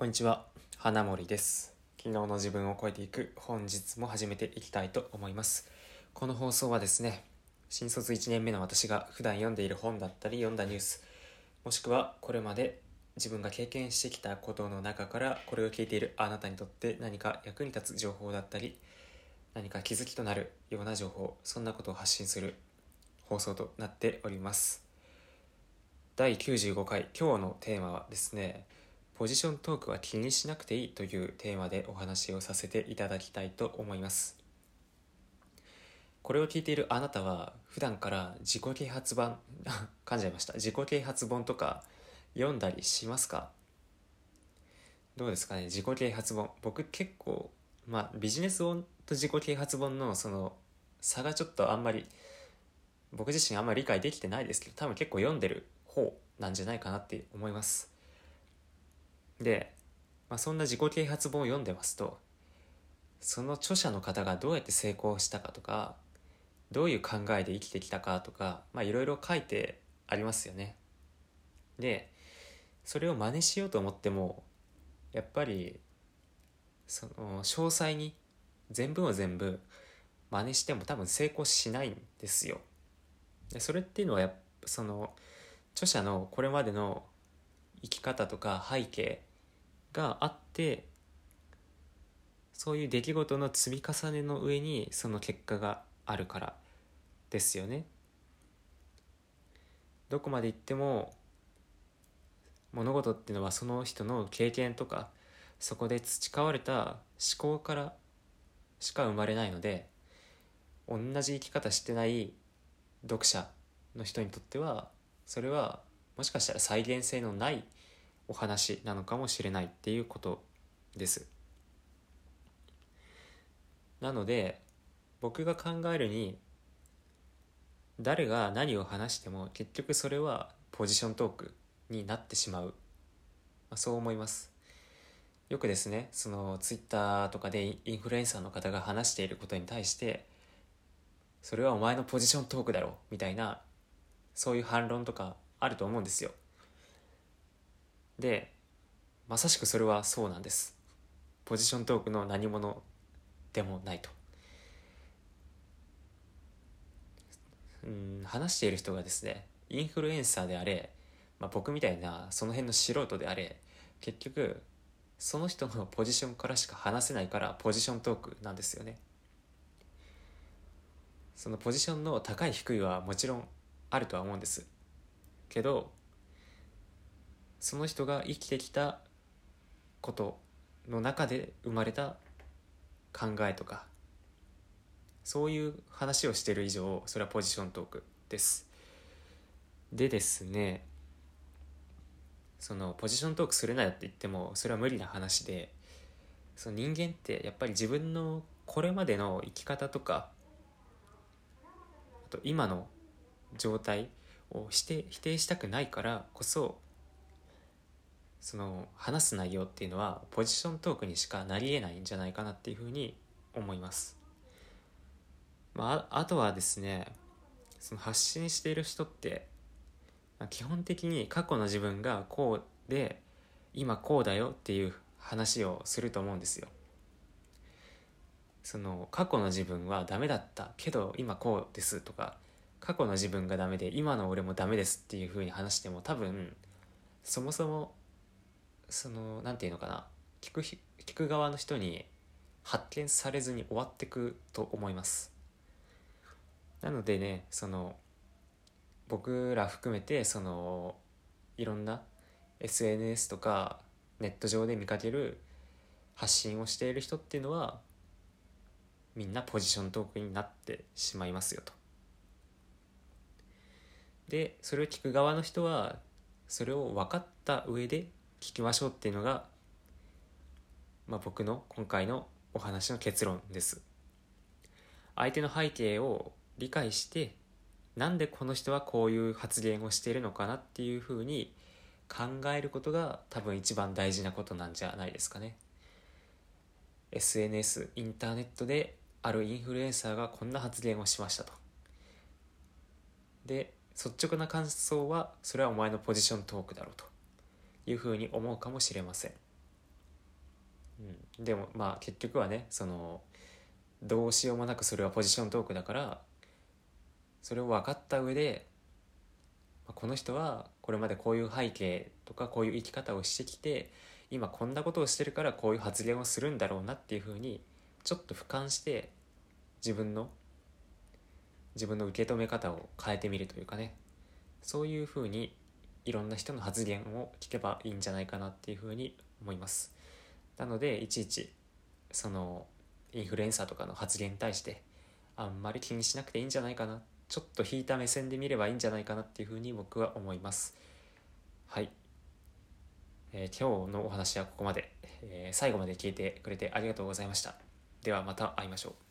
こんにちは。花森です。昨日の自分を超えていく本日も始めていきたいと思います。この放送はですね新卒1年目の私が普段読んでいる本だったり読んだニュースもしくはこれまで自分が経験してきたことの中からこれを聞いているあなたにとって何か役に立つ情報だったり何か気づきとなるような情報そんなことを発信する放送となっております。第95回今日のテーマはですねポジショントークは気にしなくていいというテーマでお話をさせていただきたいと思います。これを聞いているあなたは普段から自己啓発版 噛んじゃいました。自己啓発本とか読んだりしますか？どうですかね？自己啓発本。僕結構まあビジネス本と自己啓発本のその差がちょっとあんまり僕自身あんまり理解できてないですけど多分結構読んでる方なんじゃないかなって思います。で、まあ、そんな自己啓発本を読んでますとその著者の方がどうやって成功したかとかどういう考えで生きてきたかとかいろいろ書いてありますよね。でそれを真似しようと思ってもやっぱりその詳細に全部を全部真似しても多分成功しないんですよ。でそれっていうのはやその著者のこれまでの生き方とか背景があってそういう出来事の積み重ねの上にその結果があるからですよね。どこまで行っても物事っていうのはその人の経験とかそこで培われた思考からしか生まれないので同じ生き方してない読者の人にとってはそれはもしかしたら再現性のないお話なのかもしれないっていうことです。なので僕が考えるに誰が何を話しても結局それはポジショントークになってしまう、まあ、そう思います。よくですねそのツイッターとかでインフルエンサーの方が話していることに対してそれはお前のポジショントークだろみたいなそういう反論とかあると思うんですよ。でまさしくそれはそうなんです。ポジショントークの何者でもないと。うん話している人がですねインフルエンサーであれ、まあ、僕みたいなその辺の素人であれ結局その人のポジションからしか話せないからポジショントークなんですよね。そのポジションの高い低いはもちろんあるとは思うんです。けどその人が生きてきたことの中で生まれた考えとかそういう話をしてる以上それはポジショントークです。でですねそのポジショントークするなよって言ってもそれは無理な話でその人間ってやっぱり自分のこれまでの生き方とかあと今の状態を否定否定したくないからこそその話す内容っていうのはポジショントークにしかなりえないんじゃないかなっていうふうに思います。まあ、あとはですねその発信している人って、まあ、基本的に過去の自分がこうで今こうだよっていう話をすると思うんですよ。その過去の自分はダメだったけど今こうですとか過去の自分がダメで今の俺もダメですっていうふうに話しても多分そもそもその何て言うのかな聞く聞く側の人に発見されずに終わってくと思いますなのでねその僕ら含めてそのいろんな SNS とかネット上で見かける発信をしている人っていうのはみんなポジショントークになってしまいますよと。でそれを聞く側の人はそれを分かった上で聞きましょうっていうのが、まあ、僕の今回のお話の結論です。相手の背景を理解してなんでこの人はこういう発言をしているのかなっていうふうに考えることが多分一番大事なことなんじゃないですかね。SNS インターネットであるインフルエンサーがこんな発言をしましたと。で率直な感想はそれはお前のポジショントークだろうと。いうふうに思うかもしれません。うん。でもまあ結局はねそのどうしようもなくそれはポジショントークだからそれを分かった上でこの人はこれまでこういう背景とかこういう生き方をしてきて今こんなことをしてるからこういう発言をするんだろうなっていうふうにちょっと俯瞰して自分の自分の受け止め方を変えてみるというかね。そういうふうにいろんな人の発言を聞けばいいんじゃないかなっていうふうに思います。なのでいちいちそのインフルエンサーとかの発言に対してあんまり気にしなくていいんじゃないかな。ちょっと引いた目線で見ればいいんじゃないかなっていうふうに僕は思います。はい、えー、今日のお話はここまで、えー、最後まで聞いてくれてありがとうございました。ではまた会いましょう。